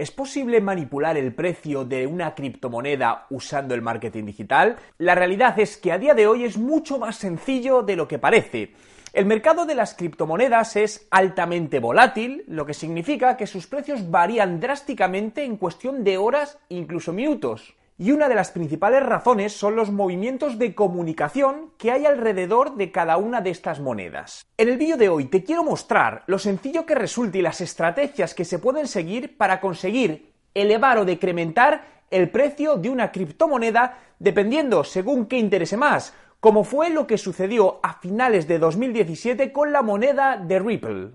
¿Es posible manipular el precio de una criptomoneda usando el marketing digital? La realidad es que a día de hoy es mucho más sencillo de lo que parece. El mercado de las criptomonedas es altamente volátil, lo que significa que sus precios varían drásticamente en cuestión de horas, incluso minutos. Y una de las principales razones son los movimientos de comunicación que hay alrededor de cada una de estas monedas. En el vídeo de hoy te quiero mostrar lo sencillo que resulta y las estrategias que se pueden seguir para conseguir elevar o decrementar el precio de una criptomoneda dependiendo según qué interese más, como fue lo que sucedió a finales de 2017 con la moneda de Ripple.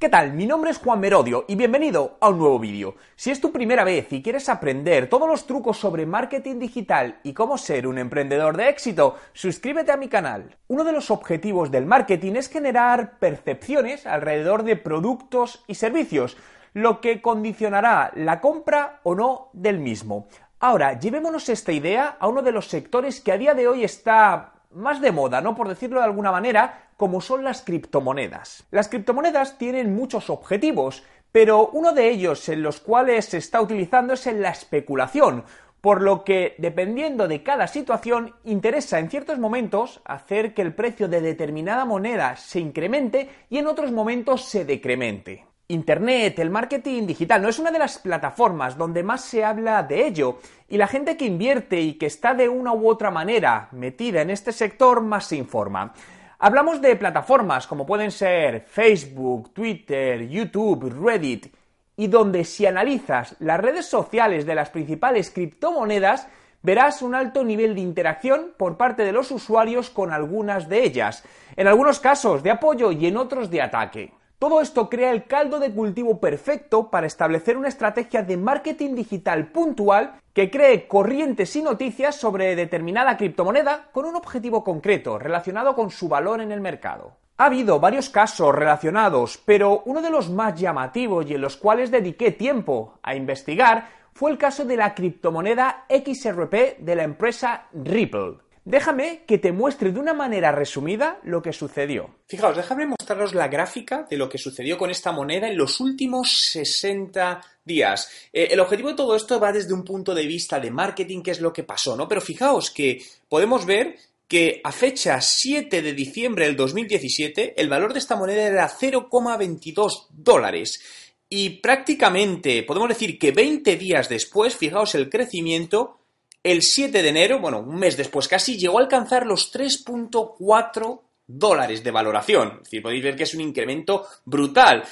¿Qué tal? Mi nombre es Juan Merodio y bienvenido a un nuevo vídeo. Si es tu primera vez y quieres aprender todos los trucos sobre marketing digital y cómo ser un emprendedor de éxito, suscríbete a mi canal. Uno de los objetivos del marketing es generar percepciones alrededor de productos y servicios, lo que condicionará la compra o no del mismo. Ahora, llevémonos esta idea a uno de los sectores que a día de hoy está más de moda, ¿no? Por decirlo de alguna manera, como son las criptomonedas. Las criptomonedas tienen muchos objetivos, pero uno de ellos en los cuales se está utilizando es en la especulación, por lo que, dependiendo de cada situación, interesa en ciertos momentos hacer que el precio de determinada moneda se incremente y en otros momentos se decremente. Internet, el marketing digital, no es una de las plataformas donde más se habla de ello y la gente que invierte y que está de una u otra manera metida en este sector más se informa. Hablamos de plataformas como pueden ser Facebook, Twitter, YouTube, Reddit y donde si analizas las redes sociales de las principales criptomonedas verás un alto nivel de interacción por parte de los usuarios con algunas de ellas, en algunos casos de apoyo y en otros de ataque. Todo esto crea el caldo de cultivo perfecto para establecer una estrategia de marketing digital puntual que cree corrientes y noticias sobre determinada criptomoneda con un objetivo concreto relacionado con su valor en el mercado. Ha habido varios casos relacionados, pero uno de los más llamativos y en los cuales dediqué tiempo a investigar fue el caso de la criptomoneda XRP de la empresa Ripple. Déjame que te muestre de una manera resumida lo que sucedió. Fijaos, déjame mostraros la gráfica de lo que sucedió con esta moneda en los últimos 60 días. Eh, el objetivo de todo esto va desde un punto de vista de marketing, que es lo que pasó, ¿no? Pero fijaos que podemos ver que a fecha 7 de diciembre del 2017 el valor de esta moneda era 0,22 dólares. Y prácticamente podemos decir que 20 días después, fijaos el crecimiento, el 7 de enero, bueno, un mes después casi, llegó a alcanzar los 3.4 dólares de valoración. Es decir, podéis ver que es un incremento brutal.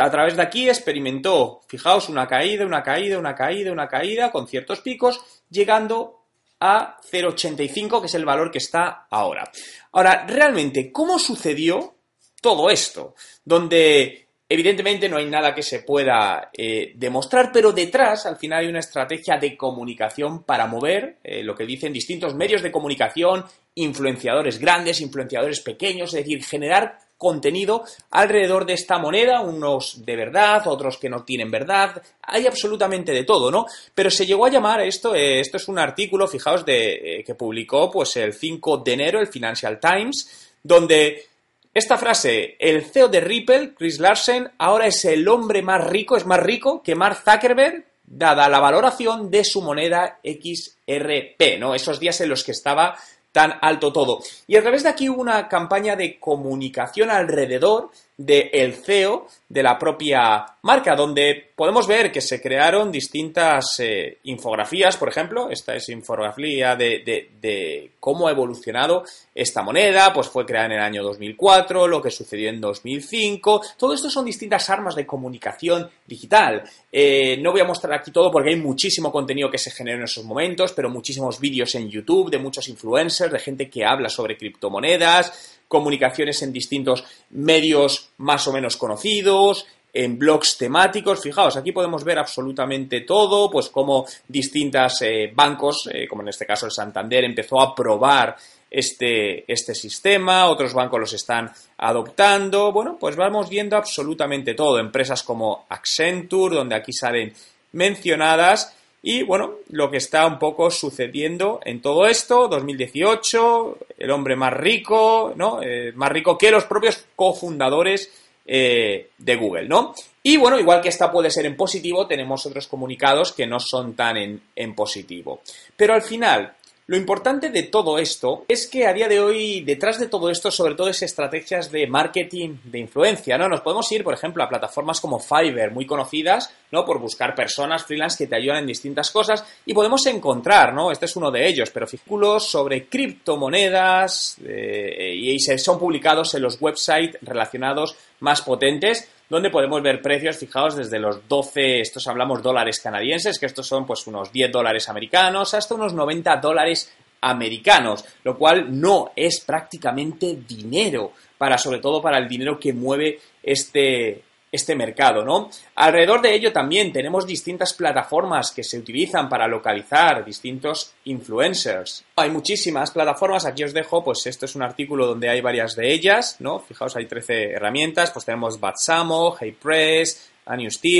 A través de aquí experimentó, fijaos, una caída, una caída, una caída, una caída, con ciertos picos, llegando a 0,85, que es el valor que está ahora. Ahora, realmente, ¿cómo sucedió todo esto? Donde Evidentemente no hay nada que se pueda eh, demostrar, pero detrás al final hay una estrategia de comunicación para mover eh, lo que dicen distintos medios de comunicación, influenciadores grandes, influenciadores pequeños, es decir, generar contenido alrededor de esta moneda, unos de verdad, otros que no tienen verdad, hay absolutamente de todo, ¿no? Pero se llegó a llamar esto, eh, esto es un artículo, fijaos, de, que publicó pues el 5 de enero el Financial Times, donde esta frase, el CEO de Ripple, Chris Larsen, ahora es el hombre más rico, es más rico que Mark Zuckerberg, dada la valoración de su moneda XRP, ¿no? Esos días en los que estaba tan alto todo. Y a través de aquí hubo una campaña de comunicación alrededor del CEO de la propia marca, donde podemos ver que se crearon distintas eh, infografías, por ejemplo, esta es infografía de, de, de, cómo ha evolucionado esta moneda, pues fue creada en el año 2004, lo que sucedió en 2005, todo esto son distintas armas de comunicación digital. Eh, no voy a mostrar aquí todo porque hay muchísimo contenido que se generó en esos momentos, pero muchísimos vídeos en YouTube de muchos influencers, de gente que habla sobre criptomonedas, comunicaciones en distintos medios más o menos conocidos, en blogs temáticos. Fijaos, aquí podemos ver absolutamente todo, pues como distintos eh, bancos, eh, como en este caso el Santander, empezó a probar este, este sistema, otros bancos los están adoptando. Bueno, pues vamos viendo absolutamente todo. Empresas como Accenture, donde aquí salen mencionadas. Y bueno, lo que está un poco sucediendo en todo esto, 2018, el hombre más rico, ¿no? Eh, más rico que los propios cofundadores eh, de Google, ¿no? Y bueno, igual que esta puede ser en positivo, tenemos otros comunicados que no son tan en, en positivo. Pero al final, lo importante de todo esto es que a día de hoy, detrás de todo esto, sobre todo es estrategias de marketing de influencia, ¿no? Nos podemos ir, por ejemplo, a plataformas como Fiverr, muy conocidas, ¿no? Por buscar personas freelance que te ayudan en distintas cosas y podemos encontrar, ¿no? Este es uno de ellos, pero artículos sobre criptomonedas eh, y son publicados en los websites relacionados más potentes donde podemos ver precios fijados desde los 12, estos hablamos dólares canadienses, que estos son pues unos 10 dólares americanos, hasta unos 90 dólares americanos, lo cual no es prácticamente dinero para, sobre todo para el dinero que mueve este, este mercado, ¿no? Alrededor de ello también tenemos distintas plataformas que se utilizan para localizar distintos influencers. Hay muchísimas plataformas, aquí os dejo, pues esto es un artículo donde hay varias de ellas, ¿no? Fijaos, hay 13 herramientas, pues tenemos Batsamo, HeyPress, A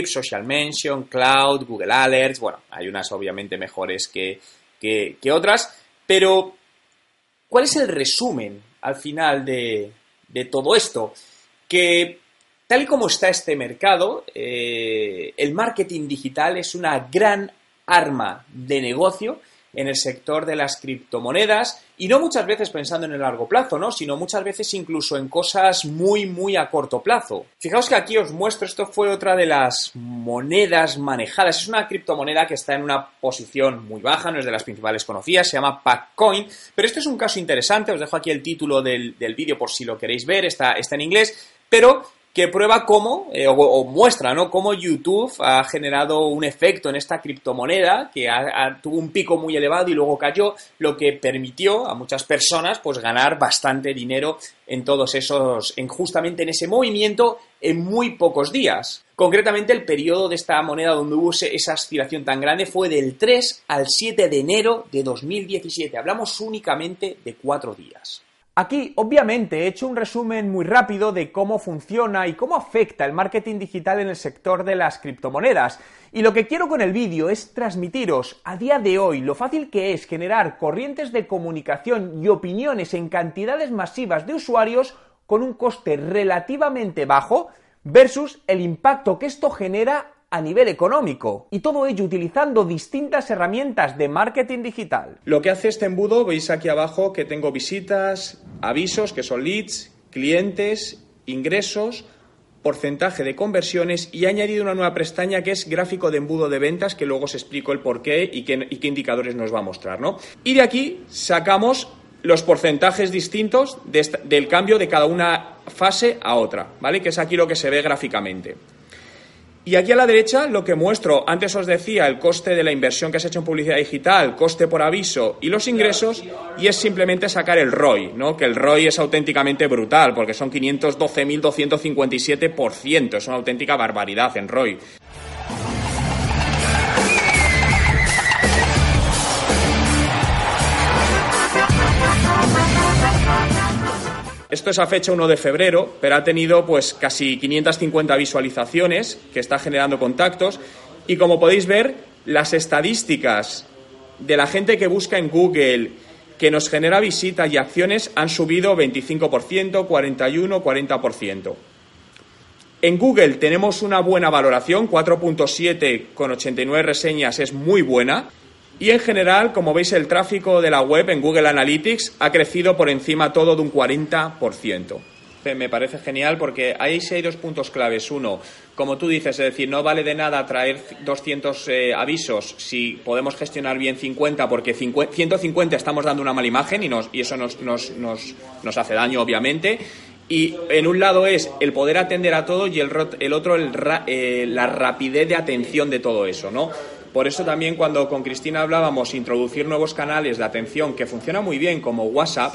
Social Mention, Cloud, Google Alerts, bueno, hay unas obviamente mejores que, que, que otras, pero ¿cuál es el resumen al final de, de todo esto? Que Tal y como está este mercado, eh, el marketing digital es una gran arma de negocio en el sector de las criptomonedas y no muchas veces pensando en el largo plazo, ¿no? Sino muchas veces incluso en cosas muy, muy a corto plazo. Fijaos que aquí os muestro, esto fue otra de las monedas manejadas. Es una criptomoneda que está en una posición muy baja, no es de las principales conocidas, se llama Packcoin, pero este es un caso interesante, os dejo aquí el título del, del vídeo por si lo queréis ver, está, está en inglés, pero que prueba cómo, eh, o, muestra, ¿no? Cómo YouTube ha generado un efecto en esta criptomoneda que ha, tuvo un pico muy elevado y luego cayó, lo que permitió a muchas personas, pues, ganar bastante dinero en todos esos, en justamente en ese movimiento en muy pocos días. Concretamente, el periodo de esta moneda donde hubo esa oscilación tan grande fue del 3 al 7 de enero de 2017. Hablamos únicamente de cuatro días. Aquí, obviamente, he hecho un resumen muy rápido de cómo funciona y cómo afecta el marketing digital en el sector de las criptomonedas. Y lo que quiero con el vídeo es transmitiros a día de hoy lo fácil que es generar corrientes de comunicación y opiniones en cantidades masivas de usuarios con un coste relativamente bajo versus el impacto que esto genera a nivel económico. Y todo ello utilizando distintas herramientas de marketing digital. Lo que hace este embudo, veis aquí abajo que tengo visitas, avisos, que son leads, clientes, ingresos, porcentaje de conversiones y he añadido una nueva pestaña que es gráfico de embudo de ventas, que luego os explico el por qué y qué, y qué indicadores nos va a mostrar. ¿no? Y de aquí sacamos los porcentajes distintos de esta, del cambio de cada una fase a otra, ¿vale? Que es aquí lo que se ve gráficamente. Y aquí a la derecha lo que muestro, antes os decía el coste de la inversión que se ha hecho en publicidad digital, coste por aviso y los ingresos, y es simplemente sacar el ROI, ¿no? que el ROI es auténticamente brutal, porque son 512.257%, es una auténtica barbaridad en ROI. Esto es a fecha 1 de febrero, pero ha tenido pues casi 550 visualizaciones, que está generando contactos. Y como podéis ver, las estadísticas de la gente que busca en Google, que nos genera visitas y acciones, han subido 25%, 41%, 40%. En Google tenemos una buena valoración, 4.7 con 89 reseñas es muy buena. Y en general, como veis, el tráfico de la web en Google Analytics ha crecido por encima todo de un 40%. me parece genial porque ahí sí hay dos puntos claves. Uno, como tú dices, es decir, no vale de nada traer 200 eh, avisos si podemos gestionar bien 50, porque 50, 150 estamos dando una mala imagen y, eso nos, hace daño, obviamente. Y en un lado es el poder atender a todo y el, el otro eh, la rapidez de atención de todo eso, ¿no? Por eso también cuando con Cristina hablábamos introducir nuevos canales de atención que funciona muy bien como WhatsApp,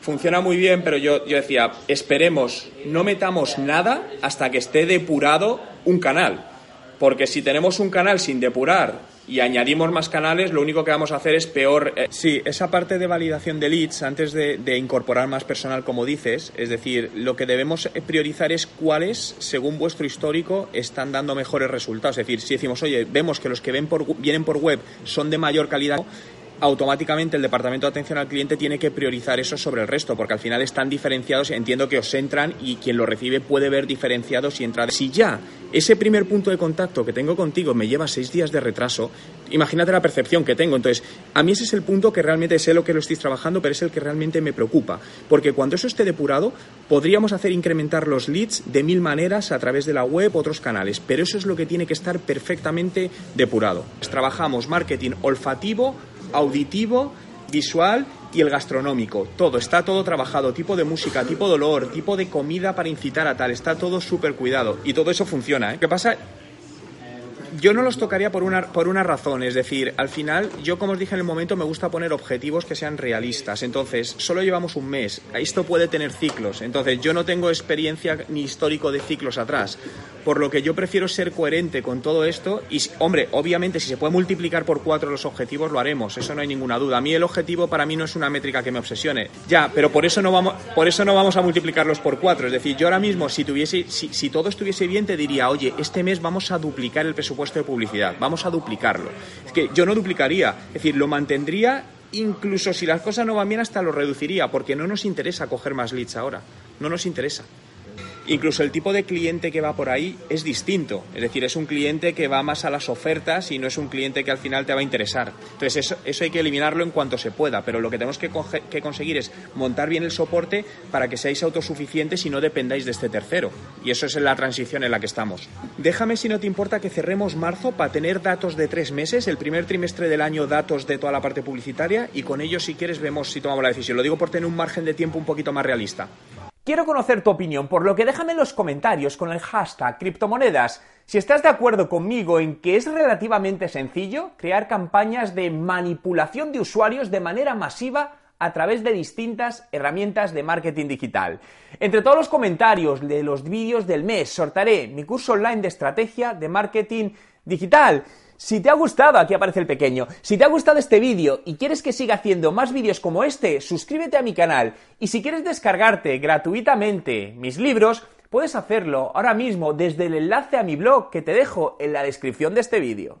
funciona muy bien, pero yo, yo decía, esperemos, no metamos nada hasta que esté depurado un canal. Porque si tenemos un canal sin depurar y añadimos más canales, lo único que vamos a hacer es peor. Eh, sí, esa parte de validación de leads antes de, incorporar más personal, como dices, es decir, lo que debemos priorizar es cuáles, según vuestro histórico, están dando mejores resultados. Es decir, si decimos, oye, vemos que los que ven por, vienen por web son de mayor calidad, automáticamente el departamento de atención al cliente tiene que priorizar eso sobre el resto, porque al final están diferenciados. Entiendo que os entran y quien lo recibe puede ver diferenciados y entra. Si ya ese primer punto de contacto que tengo contigo me lleva seis días de retraso, imagínate la percepción que tengo. Entonces, a mí ese es el punto que realmente sé lo que lo estoy trabajando, pero es el que realmente me preocupa, porque cuando eso esté depurado, podríamos hacer incrementar los leads de mil maneras a través de la web, otros canales, pero eso es lo que tiene que estar perfectamente depurado. Trabajamos marketing olfativo auditivo, visual y el gastronómico. Todo, está todo trabajado, tipo de música, tipo de olor, tipo de comida para incitar a tal, está todo súper cuidado. Y todo eso funciona. ¿eh? ¿Qué pasa? Yo no los tocaría por una, por una razón, es decir, al final, yo como os dije en el momento, me gusta poner objetivos que sean realistas. Entonces, solo llevamos un mes, esto puede tener ciclos. Entonces, yo no tengo experiencia ni histórico de ciclos atrás. Por lo que yo prefiero ser coherente con todo esto y, hombre, obviamente si se puede multiplicar por cuatro los objetivos lo haremos, eso no hay ninguna duda. A mí el objetivo para mí no es una métrica que me obsesione. Ya, pero por eso no vamos, por eso no vamos a multiplicarlos por cuatro. Es decir, yo ahora mismo si tuviese, si, si todo estuviese bien te diría, oye, este mes vamos a duplicar el presupuesto de publicidad, vamos a duplicarlo. Es que yo no duplicaría, es decir, lo mantendría incluso si las cosas no van bien hasta lo reduciría, porque no nos interesa coger más leads ahora, no nos interesa. Incluso el tipo de cliente que va por ahí es distinto. Es decir, es un cliente que va más a las ofertas y no es un cliente que al final te va a interesar. Entonces, eso, hay que eliminarlo en cuanto se pueda. Pero lo que tenemos que, que, conseguir es montar bien el soporte para que seáis autosuficientes y no dependáis de este tercero. Y eso es la transición en la que estamos. Déjame, si no te importa, que cerremos marzo para tener datos de tres meses, el primer trimestre del año, datos de toda la parte publicitaria y con ello, si quieres, vemos si tomamos la decisión. Lo digo por tener un margen de tiempo un poquito más realista. Quiero conocer tu opinión, por lo que déjame en los comentarios con el hashtag criptomonedas si estás de acuerdo conmigo en que es relativamente sencillo crear campañas de manipulación de usuarios de manera masiva a través de distintas herramientas de marketing digital. Entre todos los comentarios de los vídeos del mes sortaré mi curso online de estrategia de marketing digital. Si te ha gustado, aquí aparece el pequeño, si te ha gustado este vídeo y quieres que siga haciendo más vídeos como este, suscríbete a mi canal. Y si quieres descargarte gratuitamente mis libros, puedes hacerlo ahora mismo desde el enlace a mi blog que te dejo en la descripción de este vídeo.